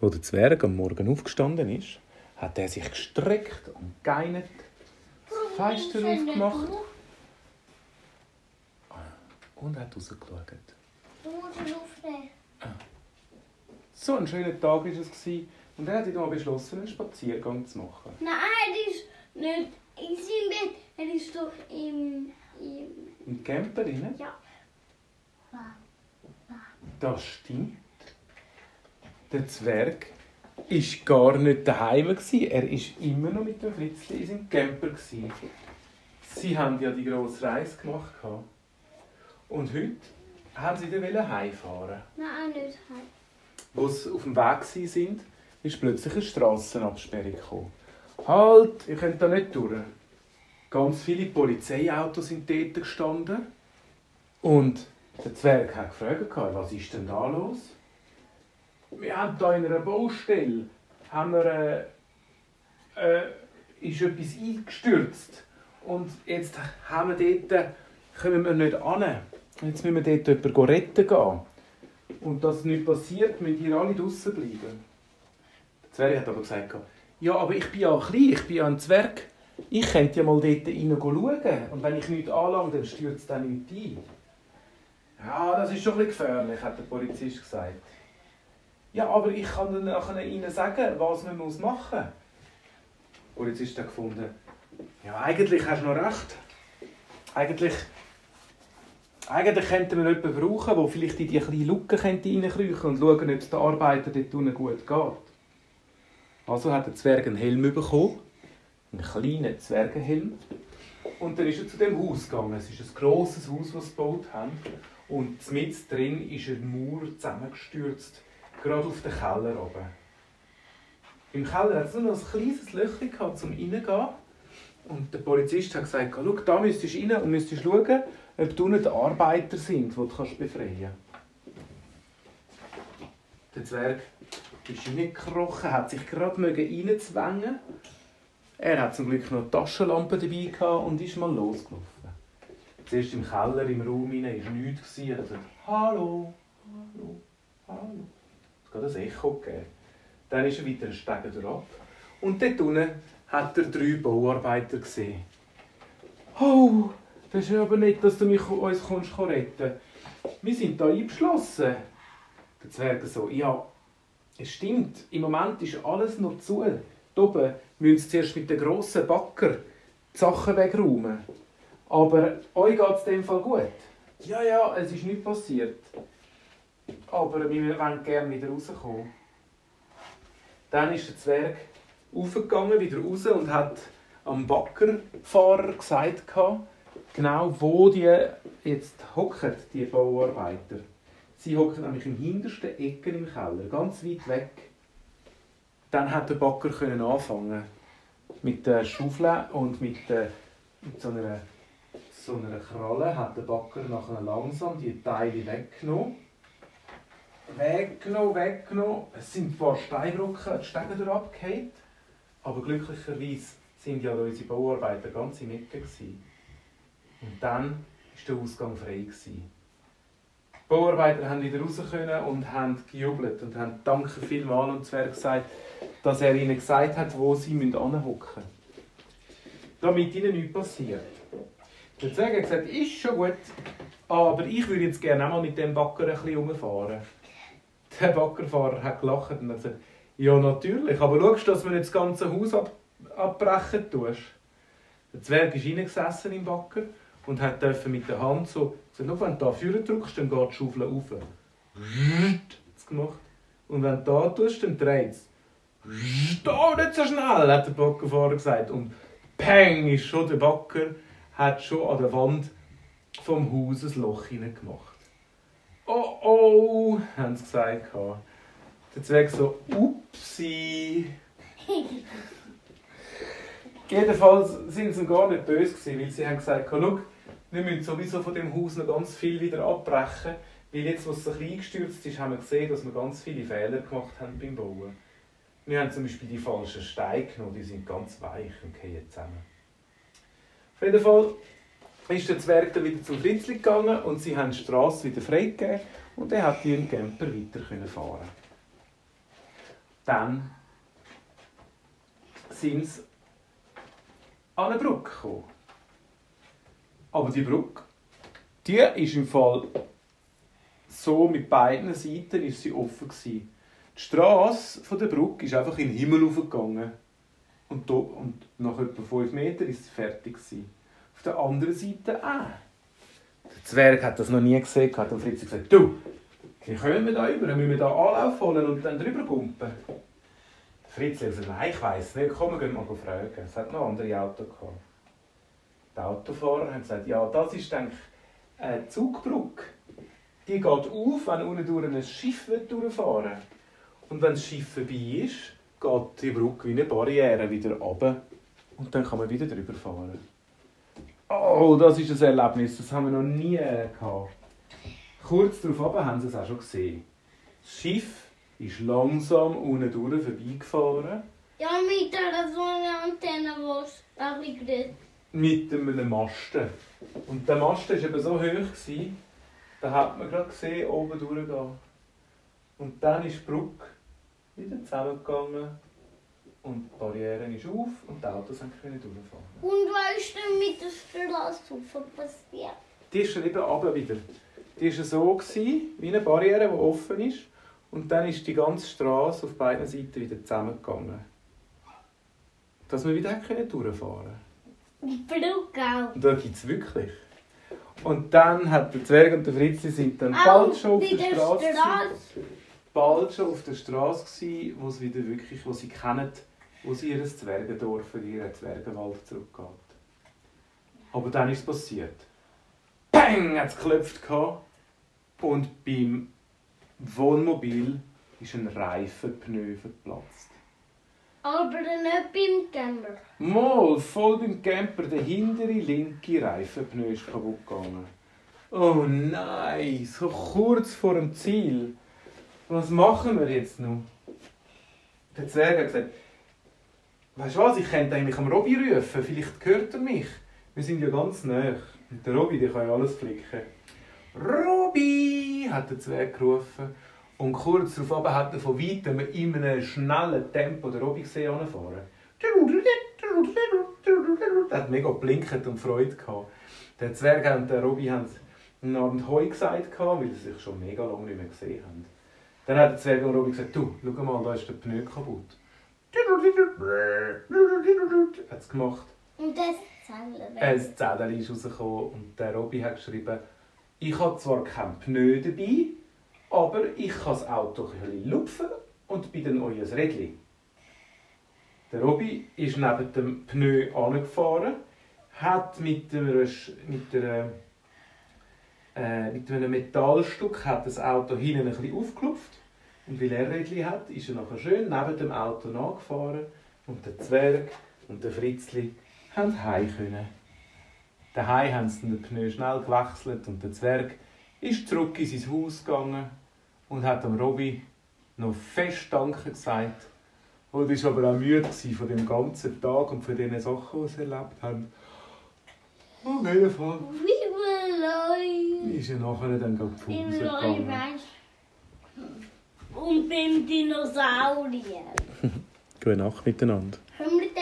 Wo der Zwerg am Morgen aufgestanden ist, hat er sich gestreckt und geinert, das Fenster aufgemacht und hat rausgeschaut. Du musst ihn aufnehmen. So ein schöner Tag war es. Und er hat dann beschlossen, einen Spaziergang zu machen. Nein, er ist nicht in seinem Bett. Er ist doch im. im Im Camper rein. ja. Das stimmt. Der Zwerg war gar nicht daheim. Er war immer noch mit dem Fritzli in seinem Camper. gewesen. Sie haben ja die grosse Reise gemacht. gehabt. Und heute haben sie dann heimfahren. Nein, nicht heim. Als sie auf dem Weg waren, ist plötzlich eine Strassenabsperrung gekommen. Halt, ihr könnt da nicht durch. Ganz viele Polizeiautos sind dort gestanden. Und der Zwerg hat gefragt, was ist denn da los? Wir haben hier in einer Baustelle haben wir, äh, äh, ist etwas eingestürzt. Und jetzt haben wir dort, kommen wir nicht an. Jetzt müssen wir dort jemanden retten gehen. Und dass nicht passiert, müssen ihr alle draußen bleiben. Der Zwerg hat aber gesagt, ja, aber ich bin ja klein, ich bin ja ein Zwerg. Ich könnte ja mal dort rein schauen. Und wenn ich nichts anlange, dann stürzt dann nichts ein. Ja, das ist schon ein bisschen gefährlich, hat der Polizist gesagt. Ja, aber ich kann dann nachher Ihnen sagen, was man muss machen muss. Der Polizist hat gefunden, ja, eigentlich hast du noch recht. Eigentlich, eigentlich könnten wir jemanden brauchen, der vielleicht in die kleine Lücke reinkriechen könnte und schauen, ob es den Arbeiter dort unten gut geht. Also hat der Zwerg einen Helm bekommen, einen kleinen Zwergenhelm. Und dann ist er zu dem Haus gegangen. Es ist ein grosses Haus, das sie gebaut haben. Und mit drin ist ein Mauer zusammengestürzt, gerade auf den Keller oben. Im Keller hat es nur noch ein kleines Löchchen gehabt, um reingehen. Und der Polizist hat gesagt, schau, da müsstest du rein und müsstest schauen, ob du nicht Arbeiter sind, die du kannst befreien kannst. Der Zwerg ist reingekrochen, hat sich gerade reinzwängen Er hat zum Glück noch Taschenlampe dabei gehabt und ist mal losgelaufen. Zuerst im Keller, im Raum hinein, war nichts. Er hat gesagt, Hallo, hallo, hallo. Hat ein Echo gegeben. Dann ist er weiter einen Stegen ab. Und dort unten hat er drei Bauarbeiter gesehen. Oh, das ist aber nicht, dass du mich uns kommst retten Wir sind hier eingeschlossen. Der Zwerg so, ja, es stimmt, im Moment ist alles noch zu. Hier oben müssen sie zuerst mit den grossen Backer die Sachen wegräumen. Aber euch geht es in dem Fall gut. Ja, ja, es ist nichts passiert. Aber wir wollen gerne wieder rauskommen. Dann ist der Zwerg aufgegangen, wieder raus und hat am Baggerfahrer gesagt, genau wo die jetzt hocken, die Bauarbeiter. Sie hocken nämlich im hintersten Ecken im Keller, ganz weit weg. Dann hat der Bagger können anfangen mit der Schaufel und mit, der, mit so, einer, so einer Kralle hat der Bagger nachher langsam die Teile weggenommen. Weggenommen, weggenommen. Es sind paar Steinbrücken, die Stege durchgefallen. Aber glücklicherweise sind ja unsere Bauarbeiter ganz der Mitte. Gewesen. Und dann war der Ausgang frei. Gewesen. Die Bauarbeiter haben wieder raus können und haben gejubelt und haben Danke vielmals und Zwerg gesagt, dass er ihnen gesagt hat, wo sie hinhocken müssen. Damit ihnen nichts passiert. Der Zwerg hat gesagt, ist schon gut, aber ich würde jetzt gerne auch mal mit dem Backer ein bisschen rumfahren. Der Baggerfahrer hat gelacht und hat gesagt, ja natürlich, aber schaust du, dass du nicht das ganze Haus ab abbrechen tust. Der Zwerg ist reingesessen im Backer und hat mit der Hand so gesagt, wenn du da vorne drückst, dann geht die Schaufel. Hat's gemacht. Und wenn du da tust, dann dreht es. Oh, nicht so schnell, hat der Baggerfahrer gesagt. Und peng ist schon der Backer, hat schon an der Wand vom Haus ein Loch hineingemacht. Oh oh, haben sie gesagt. Der Zwerg so, upsi. Jedenfalls sind sie gar nicht böse gewesen, weil sie haben gesagt, schau, wir müssen sowieso von dem Haus noch ganz viel wieder abbrechen, weil jetzt, wo es ein eingestürzt ist, haben wir gesehen, dass wir ganz viele Fehler gemacht haben beim Bauen. Wir haben zum Beispiel die falschen Steine genommen, die sind ganz weich und fallen zusammen. Auf jeden Fall ist der Zwerg dann wieder zum Fritzli gegangen und sie haben die Straße wieder freigegeben und er hat ihren Camper weiter fahren dann sind sie an eine Brücke gekommen. Aber die Brücke, die ist im Fall so mit beiden Seiten ist sie offen gewesen. Die von der Brücke ist einfach in den Himmel aufgegangen. Und, und nach etwa 5 Metern ist sie fertig gewesen. Auf der anderen Seite auch. Der Zwerg hat das noch nie gesehen, hat und Fritz gesagt, du, wie kommen wir da über? Müssen wir da Anlauf holen und dann drüber gumpen? Fritz hat gesagt, nein, ich weiss nicht, komm, wir gehen mal fragen. Es hat noch andere Autos gehabt. Die Autofahrer haben gesagt, ja, das ist eigentlich eine Zugbrücke. Die geht auf, wenn unten durch ein Schiff durchfahren will. Und wenn das Schiff vorbei ist, geht die Brücke wie eine Barriere wieder runter. Und dann kann man wieder drüber fahren. Oh, das ist ein Erlebnis, das haben wir noch nie gehabt. Kurz darauf haben sie es auch schon gesehen. Das Schiff ist langsam unten durch vorbeigefahren. Ja, mit der so einer Antenne, die es. Mit einem Masten. Und der Masten war eben so hoch, gewesen, da hat man gerade gesehen, oben durchgehen. Und dann ist die Brücke wieder zusammengegangen und die Barriere ist auf und die Autos können durchfahren. Und ist denn mit der Straße passiert? Die ist dann eben runter wieder. Die war so, gewesen, wie eine Barriere, die offen ist. Und dann ist die ganze Straße auf beiden Seiten wieder zusammengegangen. Dass wir wieder durchfahren Die Brücke auch. Und da gibt es wirklich. Und dann hat der Zwerg und der Fritzi sind dann bald schon auf der der Straße. Straße. Bald schon auf der Straße gsi, wo sie wieder wirklich, wo sie kennen, wo sie ihr Zwergendorf, in ihren Zwergenwald zurückgeht. Aber dann ist es passiert. Peng! hat es geklopft und beim Wohnmobil ist ein Reifenpneu verplatzt. Aber nicht beim Camper. Mal, voll beim Camper, der hintere linke Reifenpneu ist kaputt gegangen. Oh nein, so kurz vor dem Ziel. Was machen wir jetzt noch? Der Zwerg hat gesagt, weißt du was, ich könnte eigentlich am Robby rufen, vielleicht hört er mich. Wir sind ja ganz nah. Und der Robby, der kann ja alles flicken. Robby, hat der Zwerg gerufen. Und kurz darauf hat er von weitem in einem schnellen Tempo den Robby gesehen. Er hat mega blinket und Freude gehabt. Der Zwerg und der Robby haben einen Abend Heu gesagt, weil sie sich schon mega lange nicht mehr gesehen haben. Dann hat der Zwerg und Robby gesagt, du, schau mal, da ist der Pneu kaputt. Hat es gemacht. Und das Zelle. Ein Zettel ist rausgekommen und der Robby hat geschrieben, ich habe zwar kein Pneu dabei, aber ich kann das Auto ein lupfen und bin dann euer Rädchen. Der Robby ist neben dem Pneu angefahren, hat mit, einer, mit, einer, äh, mit einem Metallstück hat das Auto hinten ein aufgeklopft. Und weil er Rädchen hat, ist er nachher schön neben dem Auto nachgefahren und der Zwerg und der Fritzli haben heim können. Daheim haben sie den Pneu schnell gewechselt und der Zwerg ist zurück in sein Haus gegangen und hat dem Robby noch fest Danke gesagt. Und ist aber auch müde von dem ganzen Tag und von den Sachen, die sie erlebt haben. Auf jeden Fall ist er nachher dann gerade Im Hause gegangen. Und beim Dinosaurier. Gute Nacht miteinander.